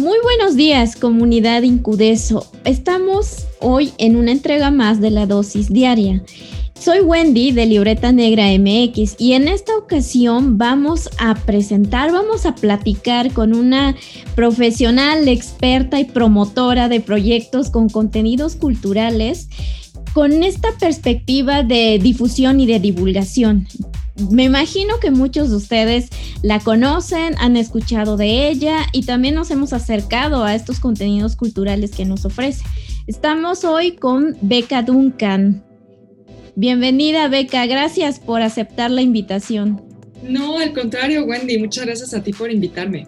Muy buenos días, comunidad Incudeso. Estamos hoy en una entrega más de la dosis diaria. Soy Wendy de Libreta Negra MX y en esta ocasión vamos a presentar, vamos a platicar con una profesional, experta y promotora de proyectos con contenidos culturales con esta perspectiva de difusión y de divulgación. Me imagino que muchos de ustedes la conocen, han escuchado de ella y también nos hemos acercado a estos contenidos culturales que nos ofrece. Estamos hoy con Beca Duncan. Bienvenida, Beca. Gracias por aceptar la invitación. No, al contrario, Wendy. Muchas gracias a ti por invitarme.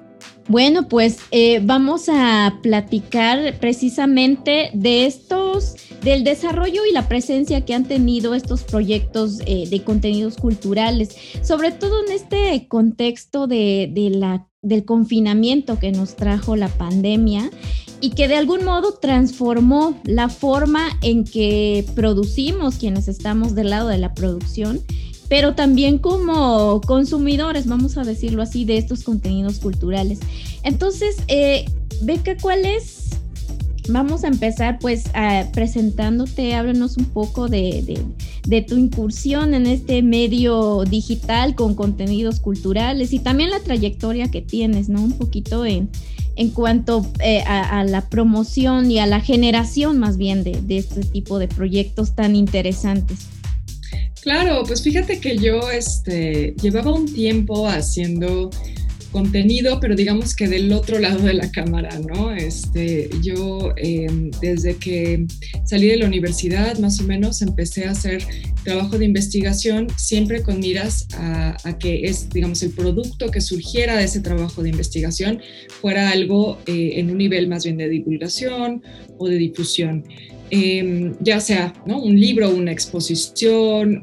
Bueno, pues eh, vamos a platicar precisamente de estos, del desarrollo y la presencia que han tenido estos proyectos eh, de contenidos culturales, sobre todo en este contexto de, la, del confinamiento que nos trajo la pandemia y que de algún modo transformó la forma en que producimos quienes estamos del lado de la producción, pero también como consumidores, vamos a decirlo así, de estos contenidos culturales. Entonces, eh, Beca, ¿cuál es? Vamos a empezar pues presentándote, háblanos un poco de, tu incursión en este medio digital con contenidos culturales y también la trayectoria que tienes, ¿no? Un poquito en, en cuanto eh, a, la promoción y a la generación más bien de, este tipo de proyectos tan interesantes. Claro, pues fíjate que yo este, llevaba un tiempo haciendo contenido, pero digamos que del otro lado de la cámara, ¿no? Este, yo em, desde que salí de la universidad, más o menos, empecé a hacer trabajo de investigación, siempre con miras a, que es, digamos, el producto que surgiera de ese trabajo de investigación fuera algo eh, en un nivel más bien de divulgación o de difusión. Em, ya sea ¿no? un libro, una exposición,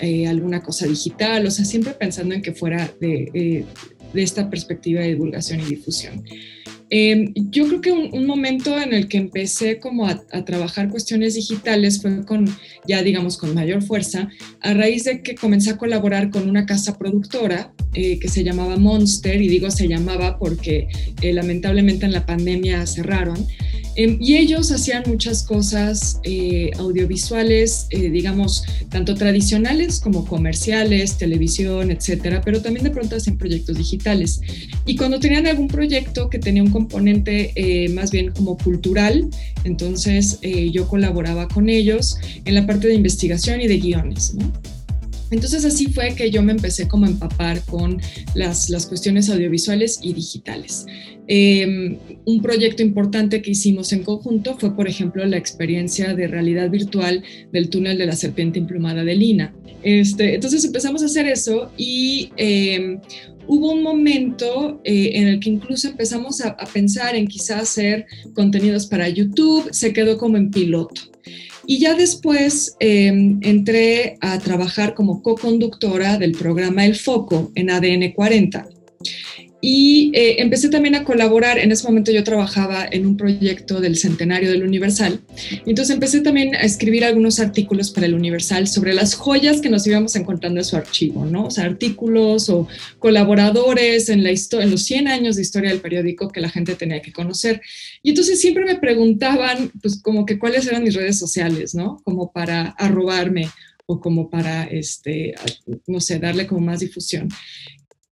eh, alguna cosa digital, o sea, siempre pensando en que fuera de, eh, de esta perspectiva de divulgación y difusión. Em, yo creo que un, momento en el que empecé como a, trabajar cuestiones digitales fue con, ya digamos, con mayor fuerza, a raíz de que comencé a colaborar con una casa productora eh, que se llamaba Monster, y digo se llamaba porque eh, lamentablemente en la pandemia cerraron. Em, y ellos hacían muchas cosas eh, audiovisuales, eh, digamos, tanto tradicionales como comerciales, televisión, etcétera, pero también de pronto hacían proyectos digitales. Y cuando tenían algún proyecto que tenía un componente eh, más bien como cultural, entonces yo colaboraba con ellos en la parte de investigación y de guiones, ¿no? Entonces así fue que yo me empecé como a empapar con las, las cuestiones audiovisuales y digitales. Em, un proyecto importante que hicimos en conjunto fue, por ejemplo, la experiencia de realidad virtual del túnel de la serpiente emplumada de Lina. Este, entonces empezamos a hacer eso y em, hubo un momento eh, en el que incluso empezamos a, a pensar en quizás hacer contenidos para YouTube, se quedó como en piloto. Y ya después em, entré a trabajar como co-conductora del programa El Foco en ADN 40. Y eh, empecé también a colaborar, en ese momento yo trabajaba en un proyecto del Centenario del Universal, entonces empecé también a escribir algunos artículos para el Universal sobre las joyas que nos íbamos encontrando en su archivo, ¿no? O sea, artículos o colaboradores en, la en los 100 años de historia del periódico que la gente tenía que conocer. Y entonces siempre me preguntaban, pues como que cuáles eran mis redes sociales, ¿no? Como para arrobarme o como para, este, no sé, darle como más difusión.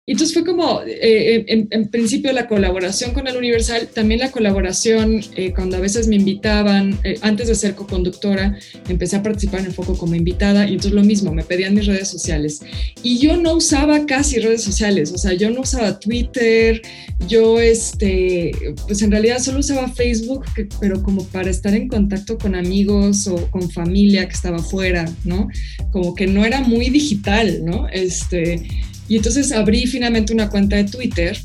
Entonces fue como, eh, en, principio, la colaboración con el Universal, también la colaboración eh, cuando a veces me invitaban, eh, antes de ser co-conductora, empecé a participar en el foco como invitada y entonces lo mismo, me pedían mis redes sociales. Y yo no usaba casi redes sociales, o sea, yo no usaba Twitter, yo, este, pues en realidad solo usaba Facebook, pero como para estar en contacto con amigos o con familia que estaba fuera, ¿no? Como que no era muy digital, ¿no? Este, y entonces abrí finalmente una cuenta de Twitter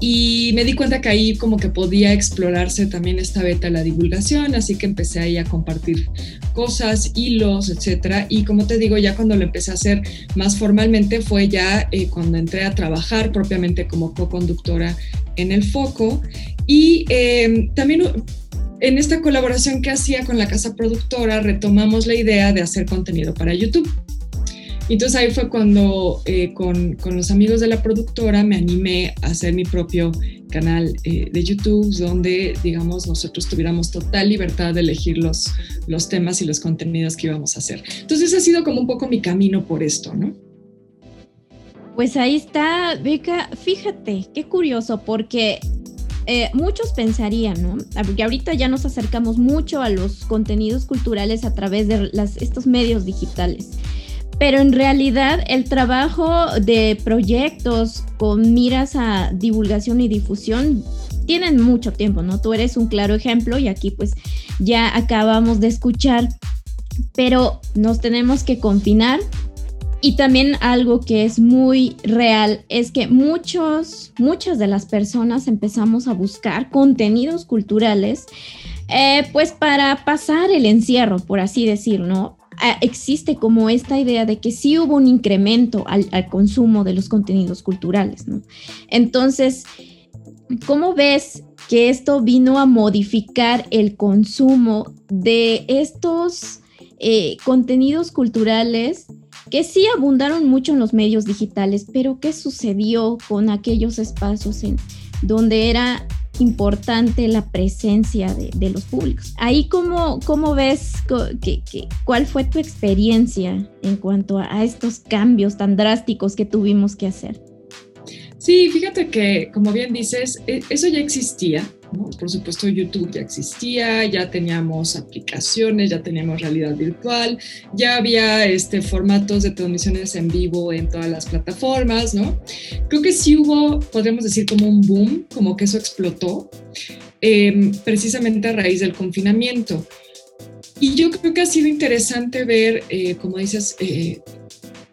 y me di cuenta que ahí como que podía explorarse también esta beta de la divulgación, así que empecé ahí a compartir cosas, hilos, etcétera. Y como te digo, ya cuando lo empecé a hacer más formalmente fue ya eh, cuando entré a trabajar propiamente como co-conductora en el foco. Y eh, también en esta colaboración que hacía con la casa productora retomamos la idea de hacer contenido para YouTube. Entonces ahí fue cuando eh, con, con, los amigos de la productora me animé a hacer mi propio canal eh, de YouTube donde, digamos, nosotros tuviéramos total libertad de elegir los, los temas y los contenidos que íbamos a hacer. Entonces ha sido como un poco mi camino por esto, ¿no? Pues ahí está, Beca. Fíjate, qué curioso, porque eh, muchos pensarían, ¿no? Porque ahorita ya nos acercamos mucho a los contenidos culturales a través de estos medios digitales. Pero en realidad el trabajo de proyectos con miras a divulgación y difusión tienen mucho tiempo, ¿no? Tú eres un claro ejemplo y aquí pues ya acabamos de escuchar, pero nos tenemos que confinar y también algo que es muy real es que muchos, muchas de las personas empezamos a buscar contenidos culturales, eh, pues para pasar el encierro, por así decirlo, ¿no? Existe como esta idea de que sí hubo un incremento al, al consumo de los contenidos culturales. Entonces, ¿cómo ves que esto vino a modificar el consumo de estos eh, contenidos culturales que sí abundaron mucho en los medios digitales, pero ¿qué sucedió con aquellos espacios en donde era importante la presencia de, los públicos? Ahí, ¿cómo, cómo ves cuál fue tu experiencia en cuanto a estos cambios tan drásticos que tuvimos que hacer? Sí, fíjate que, como bien dices, e, eso ya existía, por supuesto, YouTube ya existía, ya teníamos aplicaciones, ya teníamos realidad virtual, ya había este, formatos de transmisiones en vivo en todas las plataformas, ¿no? Creo que sí hubo, podríamos decir, como un boom, como que eso explotó, em, precisamente a raíz del confinamiento. Y yo creo que ha sido interesante ver, eh, como dices, eh,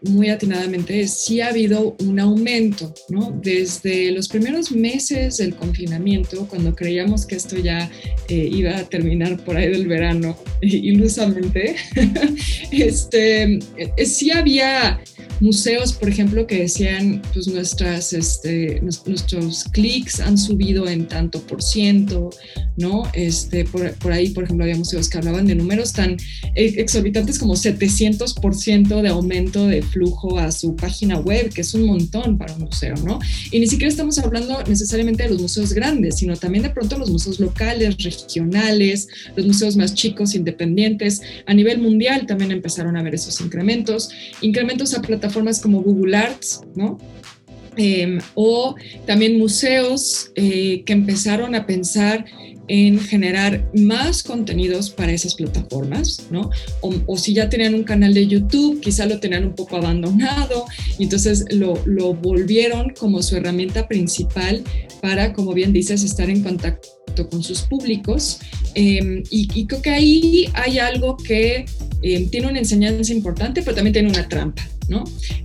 muy atinadamente, sí ha habido un aumento, ¿no? Desde los primeros meses del confinamiento, cuando creíamos que esto ya eh, iba a terminar por ahí del verano, ilusamente, este, eh, sí había museos, por ejemplo, que decían, pues nuestras, este, nuestros clics han subido en tanto por ciento, ¿no? Este, por, por, ahí, por ejemplo, había museos que hablaban de números tan exorbitantes como 700% de aumento de flujo a su página web, que es un montón para un museo, ¿no? Y ni siquiera estamos hablando necesariamente de los museos grandes, sino también de pronto los museos locales, regionales, los museos más chicos, independientes. A nivel mundial también empezaron a ver esos incrementos, incrementos a plataformas como Google Arts, ¿no? Em, o también museos eh, que empezaron a pensar en generar más contenidos para esas plataformas, ¿no? O, si ya tenían un canal de YouTube, quizá lo tenían un poco abandonado y entonces lo, lo volvieron como su herramienta principal para, como bien dices, estar en contacto con sus públicos. Em, y, creo que ahí hay algo que em, tiene una enseñanza importante, pero también tiene una trampa,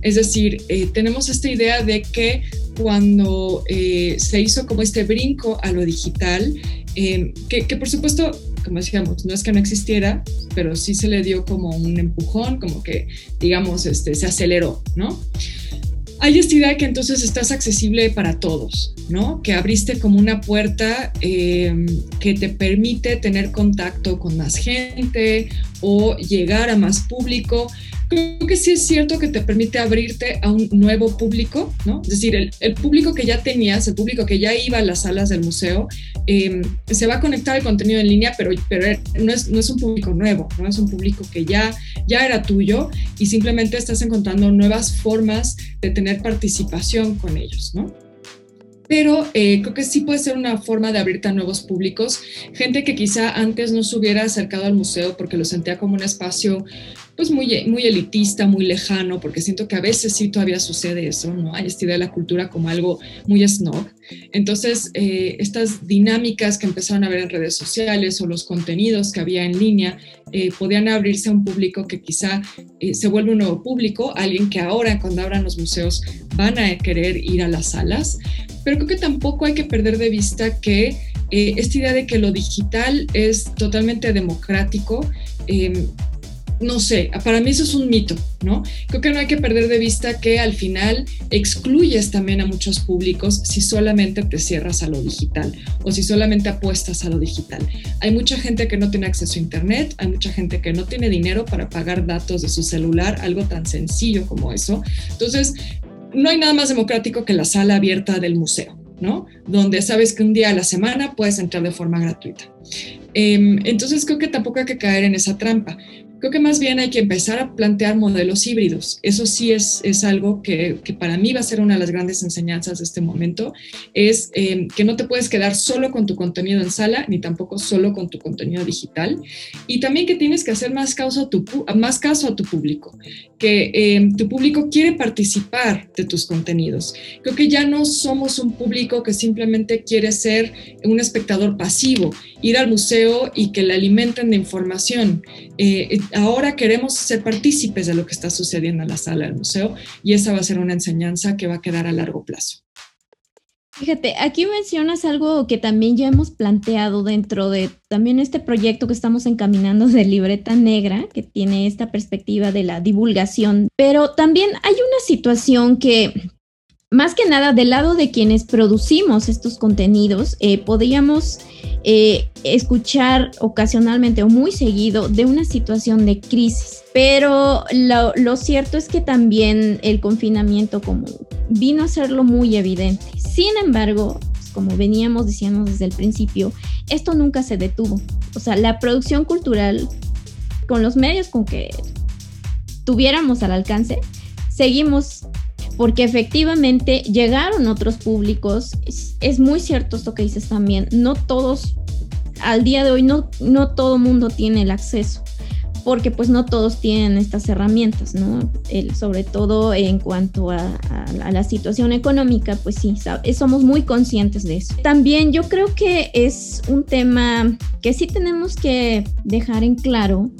Es decir, eh, tenemos esta idea de que cuando eh, se hizo como este brinco a lo digital, em, que, por supuesto, como decíamos, no es que no existiera, pero sí se le dio como un empujón, como que, digamos, este, se aceleró, ¿no? hay esta idea que entonces estás accesible para todos, ¿no? Que abriste como una puerta eh, que te permite tener contacto con más gente o llegar a más público, creo que sí es cierto que te permite abrirte a un nuevo público, ¿no? Es decir, el, público que ya tenías, el público que ya iba a las salas del museo, em, se va a conectar al contenido en línea, pero, pero no, es, no es un público nuevo, ¿no? Es un público que ya, ya era tuyo y simplemente estás encontrando nuevas formas de tener participación con ellos, ¿no? pero eh, creo que sí puede ser una forma de abrirte a nuevos públicos, gente que quizá antes no se hubiera acercado al museo porque lo sentía como un espacio pues muy, muy elitista, muy lejano, porque siento que a veces sí todavía sucede eso, ¿no? Hay esta idea de la cultura como algo muy snob. Entonces, eh, estas dinámicas que empezaron a ver en redes sociales o los contenidos que había en línea eh, podían abrirse a un público que quizá eh, se vuelve un nuevo público, alguien que ahora cuando abran los museos van a querer ir a las salas, pero creo que tampoco hay que perder de vista que esta idea de que lo digital es totalmente democrático, no sé, para mí eso es un mito, ¿no? Creo que no hay que perder de vista que al final excluyes también a muchos públicos si solamente te cierras a lo digital o si solamente apuestas a lo digital. Hay mucha gente que no tiene acceso a Internet, hay mucha gente que no tiene dinero para pagar datos de su celular, algo tan sencillo como eso. Entonces, no hay nada más democrático que la sala abierta del museo. ¿no? Donde sabes que un día a la semana puedes entrar de forma gratuita. Em, entonces creo que tampoco hay que caer en esa trampa. Creo que más bien hay que empezar a plantear modelos híbridos. Eso sí es, es algo que, que para mí va a ser una de las grandes enseñanzas de este momento, es eh, que no te puedes quedar solo con tu contenido en sala, ni tampoco solo con tu contenido digital. Y también que tienes que hacer más caso a tu, más caso a tu público, que eh, tu público quiere participar de tus contenidos. Creo que ya no somos un público que simplemente quiere ser un espectador pasivo, ir al museo y que le alimenten de información. Eh, ahora queremos ser partícipes de lo que está sucediendo en la sala del museo y esa va a ser una enseñanza que va a quedar a largo plazo. Fíjate, aquí mencionas algo que también ya hemos planteado dentro de también este proyecto que estamos encaminando de Libreta Negra, que tiene esta perspectiva de la divulgación, pero también hay una situación que más que nada del lado de quienes producimos estos contenidos, eh, podríamos eh, escuchar ocasionalmente o muy seguido de una situación de crisis. Pero lo, cierto es que también el confinamiento como vino a hacerlo muy evidente. Sin embargo, pues, como veníamos diciendo desde el principio, esto nunca se detuvo. O sea, la producción cultural, con los medios con que tuviéramos al alcance, seguimos porque efectivamente llegaron otros públicos. Es, muy cierto esto que dices también. No todos, al día de hoy, no, todo mundo tiene el acceso, porque pues no todos tienen estas herramientas, ¿no? sobre todo en cuanto a, a, la situación económica, pues sí, somos muy conscientes de eso. También yo creo que es un tema que sí tenemos que dejar en claro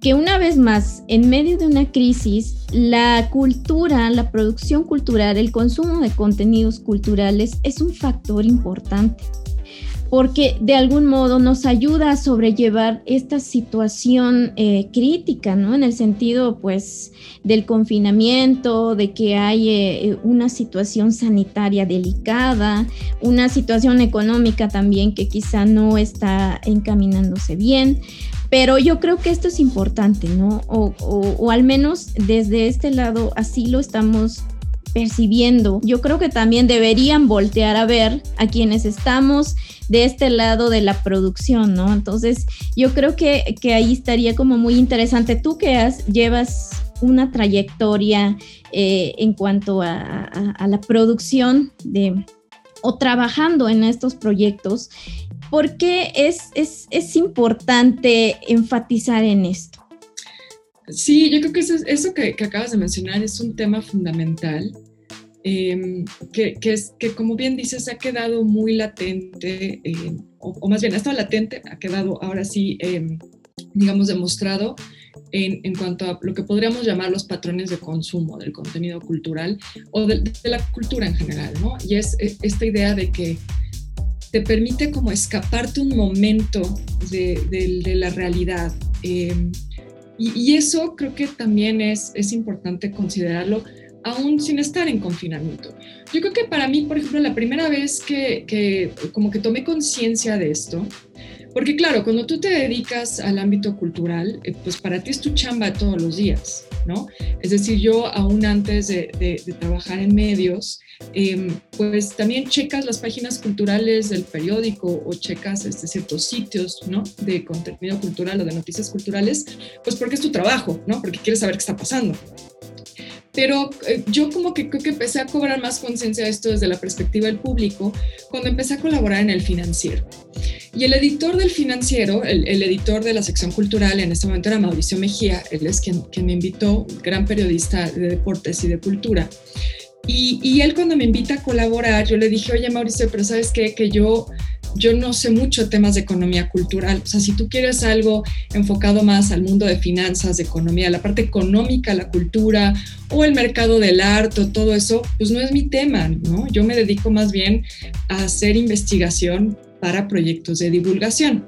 que una vez más, en medio de una crisis, la cultura, la producción cultural, el consumo de contenidos culturales es un factor importante porque de algún modo nos ayuda a sobrellevar esta situación eh, crítica, ¿no? En el sentido, pues, del confinamiento, de que hay eh, una situación sanitaria delicada, una situación económica también que quizá no está encaminándose bien. Pero yo creo que esto es importante, ¿no? O, al menos desde este lado así lo estamos percibiendo. Yo creo que también deberían voltear a ver a quienes estamos de este lado de la producción, ¿no? Entonces, yo creo que, que ahí estaría como muy interesante. Tú que has, llevas una trayectoria eh, en cuanto a, a la producción de, o trabajando en estos proyectos, ¿Por qué es, es, importante enfatizar en esto? Sí, yo creo que eso, que, acabas de mencionar es un tema fundamental, em, que, es, que como bien dices, ha quedado muy latente, em, o, más bien ha estado latente, ha quedado ahora sí, em, digamos, demostrado en, en, cuanto a lo que podríamos llamar los patrones de consumo del contenido cultural o de, de la cultura en general, ¿no? Y es e, esta idea de que te permite como escaparte un momento de, la realidad. Em, y, eso creo que también es, es importante considerarlo aún sin estar en confinamiento. Yo creo que para mí, por ejemplo, la primera vez que, que como que tomé conciencia de esto, porque claro, cuando tú te dedicas al ámbito cultural, eh, pues para ti es tu chamba todos los días, ¿no? Es decir, yo aún antes de, trabajar en medios, em, pues también checas las páginas culturales del periódico o checas este, ciertos sitios, ¿no? De contenido cultural o de noticias culturales, pues porque es tu trabajo, ¿no? Porque quieres saber qué está pasando pero eh, yo como que creo que empecé a cobrar más conciencia de esto desde la perspectiva del público cuando empecé a colaborar en el financiero. Y el editor del financiero, el, editor de la sección cultural, en este momento era Mauricio Mejía, él es quien, quien me invitó, gran periodista de deportes y de cultura. Y, y, él cuando me invita a colaborar, yo le dije, oye Mauricio, pero sabes qué, que yo yo no sé mucho temas de economía cultural. O sea, si tú quieres algo enfocado más al mundo de finanzas, de economía, la parte económica, la cultura o el mercado del arte, todo eso, pues no es mi tema, ¿no? Yo me dedico más bien a hacer investigación para proyectos de divulgación.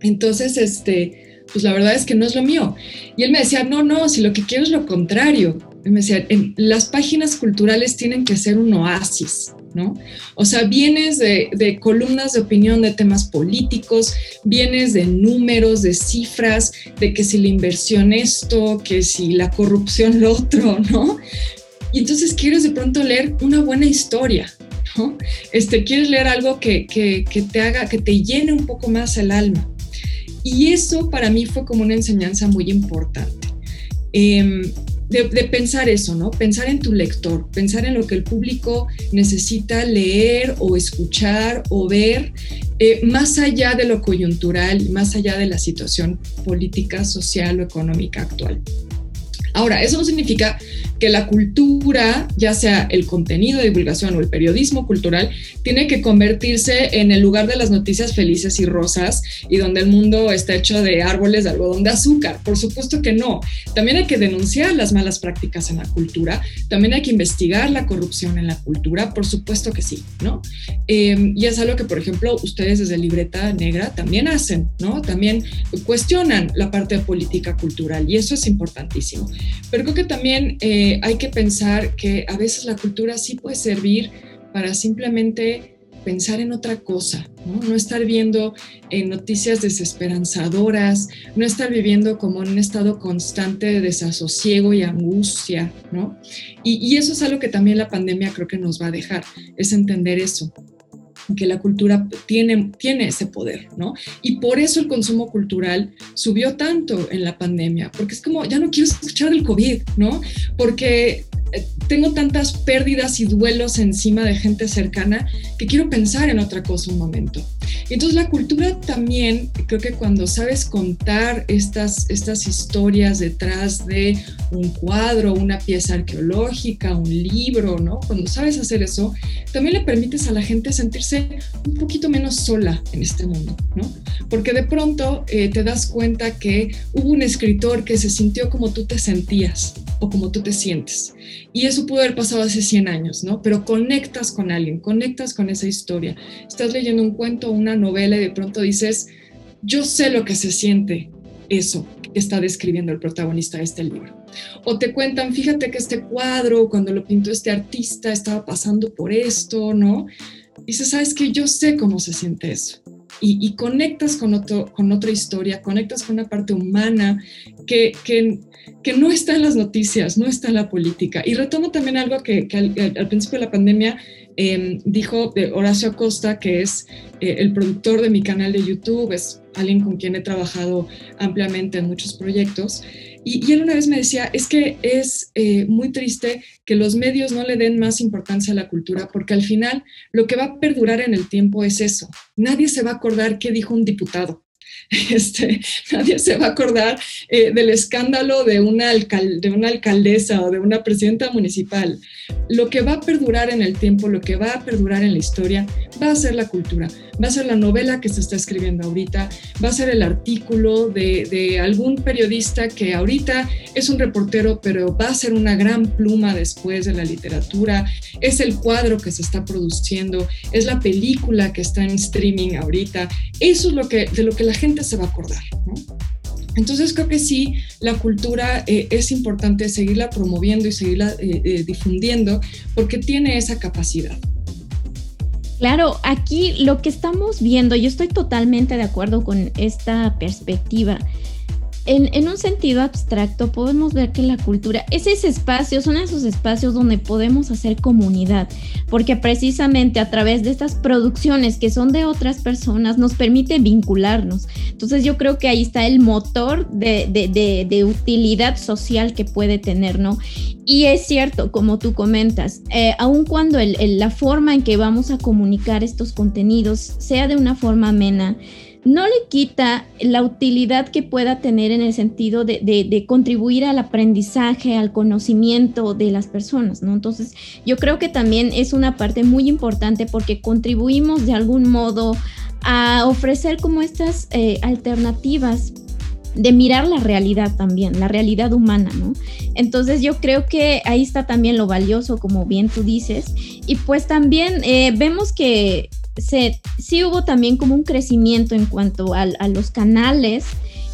Entonces, este, pues la verdad es que no es lo mío. Y él me decía, no, no, si lo que quiero es lo contrario. Él me decía, las páginas culturales tienen que ser un oasis, ¿no? O sea, vienes de, columnas de opinión de temas políticos, vienes de números, de cifras, de que si la inversión esto, que si la corrupción lo otro, ¿no? Y entonces quieres de pronto leer una buena historia, ¿no? Este, quieres leer algo que, que, te haga, que te llene un poco más el alma. Y eso para mí fue como una enseñanza muy importante. Em, de, pensar eso, ¿no? Pensar en tu lector, pensar en lo que el público necesita leer o escuchar o ver, eh, más allá de lo coyuntural, más allá de la situación política, social o económica actual. Ahora, eso no significa que la cultura, ya sea el contenido de divulgación o el periodismo cultural, tiene que convertirse en el lugar de las noticias felices y rosas y donde el mundo está hecho de árboles de algodón de azúcar. Por supuesto que no. También hay que denunciar las malas prácticas en la cultura, también hay que investigar la corrupción en la cultura, por supuesto que sí, ¿no? Em, y es algo que, por ejemplo, ustedes desde Libreta Negra también hacen, ¿no? También cuestionan la parte de política cultural y eso es importantísimo. Pero creo que también... Eh, hay que pensar que a veces la cultura sí puede servir para simplemente pensar en otra cosa, ¿no? estar viendo en noticias desesperanzadoras, no estar viviendo como en un estado constante de desasosiego y angustia, ¿no? Y eso es algo que también la pandemia creo que nos va a dejar, es entender eso, que la cultura tiene, tiene ese poder, ¿no? Y por eso el consumo cultural subió tanto en la pandemia, porque es como, ya no quiero escuchar del COVID, ¿no? Porque eh, tengo tantas pérdidas y duelos encima de gente cercana que quiero pensar en otra cosa un momento. Entonces la cultura también, creo que cuando sabes contar estas, estas historias detrás de un cuadro, una pieza arqueológica, un libro, ¿no? Cuando sabes hacer eso, también le permites a la gente sentirse un poquito menos sola en este mundo, ¿no? Porque de pronto eh, te das cuenta que hubo un escritor que se sintió como tú te sentías o como tú te sientes y eso pudo haber pasado hace 100 años, ¿no? Pero conectas con alguien, conectas con esa historia. Estás leyendo un cuento, una novela y de pronto dices, yo sé lo que se siente eso que está describiendo el protagonista de este libro. O te cuentan, fíjate que este cuadro, cuando lo pintó este artista, estaba pasando por esto, ¿no? Dices, sabes que yo sé cómo se siente eso. Y, conectas con, otro, con otra historia, conectas con una parte humana que, que que no está en las noticias, no está en la política. Y retomo también algo que, al, principio de la pandemia em, dijo Horacio Acosta, que es eh, el productor de mi canal de YouTube, alguien con quien he trabajado ampliamente en muchos proyectos. Y, él una vez me decía, es que es eh, muy triste que los medios no le den más importancia a la cultura, porque al final lo que va a perdurar en el tiempo es eso. Nadie se va a acordar qué dijo un diputado Este, nadie se va a acordar eh, del escándalo de una, de una alcaldesa o de una presidenta municipal. Lo que va a perdurar en el tiempo, lo que va a perdurar en la historia, va a ser la cultura, va a ser la novela que se está escribiendo ahorita, va a ser el artículo de, algún periodista que ahorita es un reportero, pero va a ser una gran pluma después de la literatura, es el cuadro que se está produciendo, es la película que está en streaming ahorita. Eso es lo que, de lo que la gente se va a acordar. Entonces creo que sí, la cultura eh, es importante seguirla promoviendo y seguirla eh, eh, difundiendo porque tiene esa capacidad. Claro, aquí lo que estamos viendo, yo estoy totalmente de acuerdo con esta perspectiva en, un sentido abstracto podemos ver que la cultura es ese espacio, son esos espacios donde podemos hacer comunidad, porque precisamente a través de estas producciones que son de otras personas nos permite vincularnos. Entonces yo creo que ahí está el motor de, utilidad social que puede tener, ¿no? Y es cierto, como tú comentas, eh, aun cuando la forma en que vamos a comunicar estos contenidos sea de una forma amena, no le quita la utilidad que pueda tener en el sentido de, contribuir al aprendizaje, al conocimiento de las personas, ¿no? Entonces, yo creo que también es una parte muy importante porque contribuimos de algún modo a ofrecer como estas eh, alternativas de mirar la realidad también, la realidad humana, ¿no? Entonces yo creo que ahí está también lo valioso, como bien tú dices, y pues también eh, vemos que sí hubo también como un crecimiento en cuanto a, los canales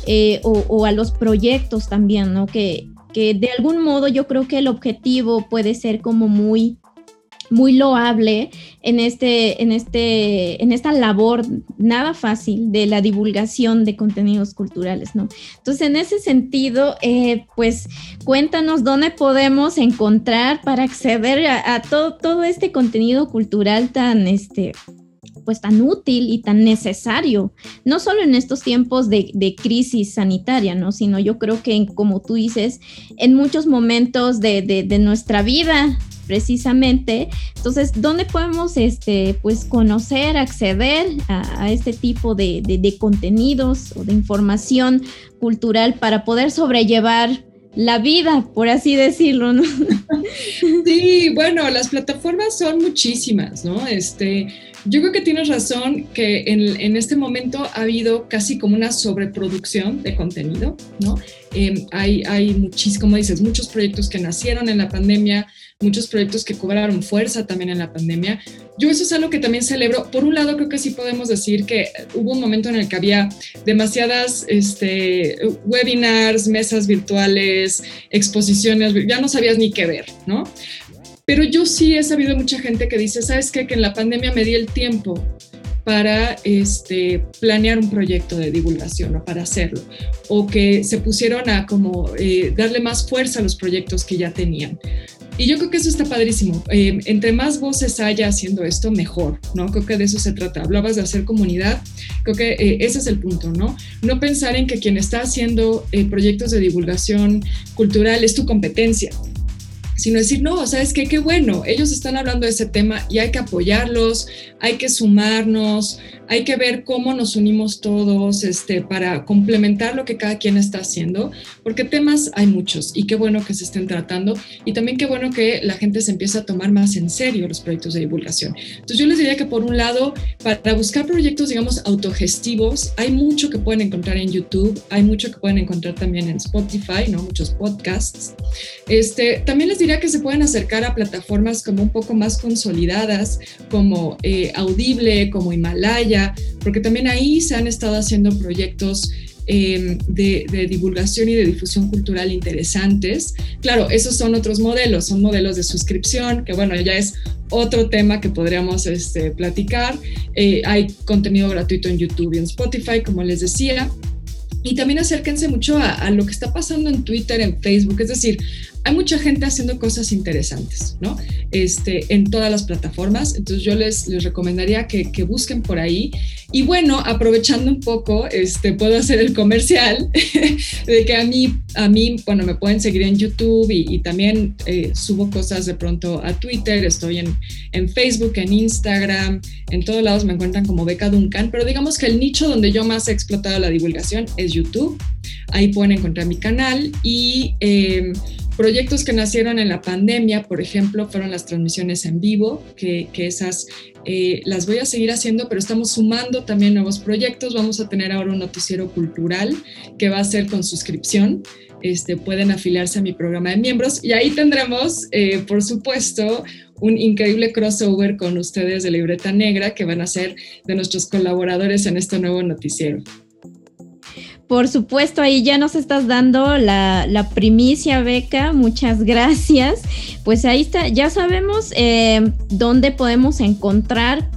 eh, o, a los proyectos también, ¿no? Que, que de algún modo yo creo que el objetivo puede ser como muy muy loable en este, en este, en esta labor nada fácil de la divulgación de contenidos culturales, ¿no? Entonces, en ese sentido, eh, pues cuéntanos dónde podemos encontrar para acceder a, todo, todo este contenido cultural tan, este, pues tan útil y tan necesario, no solo en estos tiempos de, crisis sanitaria, ¿no? Sino yo creo que, como tú dices, en muchos momentos de, de nuestra vida precisamente. Entonces, ¿dónde podemos este, pues, conocer, acceder a, este tipo de, contenidos o de información cultural para poder sobrellevar la vida, por así decirlo. Sí, bueno, las plataformas son muchísimas, ¿no? Este, yo creo que tienes razón que en, este momento ha habido casi como una sobreproducción de contenido, ¿no? Em, hay, hay muchísimos, como dices, muchos proyectos que nacieron en la pandemia, muchos proyectos que cobraron fuerza también en la pandemia. Yo eso es algo que también celebro. Por un lado, creo que sí podemos decir que hubo un momento en el que había demasiadas este, webinars, mesas virtuales, exposiciones, ya no sabías ni qué ver, ¿no? Pero yo sí he sabido mucha gente que dice, ¿sabes qué? Que en la pandemia me di el tiempo para este, planear un proyecto de divulgación o para hacerlo, o que se pusieron a como eh, darle más fuerza a los proyectos que ya tenían. Y yo creo que eso está padrísimo. Eh, entre más voces haya haciendo esto, mejor, ¿no? Creo que de eso se trata. Hablabas de hacer comunidad, creo que eh, ese es el punto, ¿no? No pensar en que quien está haciendo proyectos de divulgación cultural es tu competencia, sino decir, no, ¿sabes qué? Qué bueno, ellos están hablando de ese tema y hay que apoyarlos, hay que sumarnos, hay que ver cómo nos unimos todos este, para complementar lo que cada quien está haciendo, porque temas hay muchos y qué bueno que se estén tratando y también qué bueno que la gente se empiece a tomar más en serio los proyectos de divulgación. Entonces yo les diría que por un lado, para buscar proyectos, digamos, autogestivos, hay mucho que pueden encontrar en YouTube, hay mucho que pueden encontrar también en Spotify, ¿no? Muchos podcasts. Este, también les diría diría que se pueden acercar a plataformas como un poco más consolidadas, como eh, Audible, como Himalaya, porque también ahí se han estado haciendo proyectos em, de, divulgación y de difusión cultural interesantes. Claro, esos son otros modelos, son modelos de suscripción, que bueno, ya es otro tema que podríamos este, platicar. Eh, hay contenido gratuito en YouTube y en Spotify, como les decía. Y también acérquense mucho a, a, lo que está pasando en Twitter, en Facebook, es decir, hay mucha gente haciendo cosas interesantes, ¿no? Este, en todas las plataformas. Entonces yo les, les recomendaría que, que, busquen por ahí. Y bueno, aprovechando un poco, este, puedo hacer el comercial de que a mí, a mí, bueno, me pueden seguir en YouTube y, también eh, subo cosas de pronto a Twitter, estoy en, en Facebook, en Instagram, en todos lados me encuentran como Beca Duncan, pero digamos que el nicho donde yo más he explotado la divulgación es YouTube. Ahí pueden encontrar mi canal y... Eh, Proyectos que nacieron en la pandemia, por ejemplo, fueron las transmisiones en vivo, que, esas eh, las voy a seguir haciendo, pero estamos sumando también nuevos proyectos. Vamos a tener ahora un noticiero cultural que va a ser con suscripción. Este, pueden afiliarse a mi programa de miembros y ahí tendremos, eh, por supuesto, un increíble crossover con ustedes de Libreta Negra que van a ser de nuestros colaboradores en este nuevo noticiero. Por supuesto, ahí ya nos estás dando la, primicia, Beca. Muchas gracias. Pues ahí está, ya sabemos eh, dónde podemos encontrar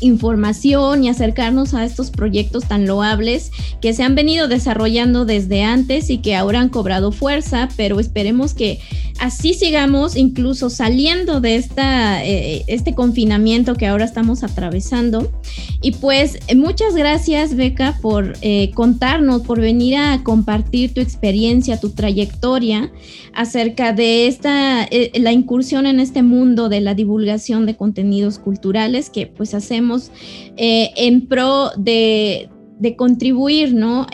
información y acercarnos a estos proyectos tan loables que se han venido desarrollando desde antes y que ahora han cobrado fuerza, pero esperemos que así sigamos incluso saliendo de esta, eh, este confinamiento que ahora estamos atravesando. Y pues muchas gracias Beca por eh, contarnos, por venir a compartir tu experiencia, tu trayectoria acerca de esta, eh, la incursión en este mundo de la divulgación de contenidos culturales que pues hacemos eh, en pro de, contribuir, ¿no?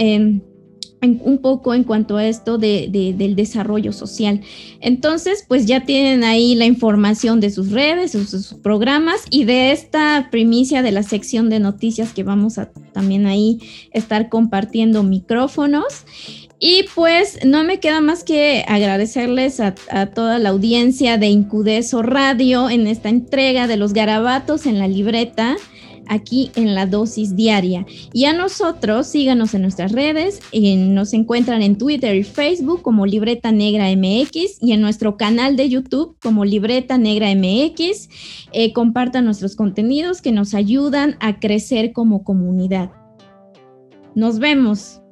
un poco en cuanto a esto del desarrollo social. Entonces, pues ya tienen ahí la información de sus redes, sus, sus, programas y de esta primicia de la sección de noticias que vamos a también ahí estar compartiendo micrófonos. Y pues no me queda más que agradecerles a, toda la audiencia de Incudeso Radio en esta entrega de los garabatos en la libreta aquí en la dosis diaria. Y a nosotros, síganos en nuestras redes, nos encuentran en Twitter y Facebook como Libreta Negra MX y en nuestro canal de YouTube como Libreta Negra MX. Eh, compartan nuestros contenidos que nos ayudan a crecer como comunidad. Nos vemos.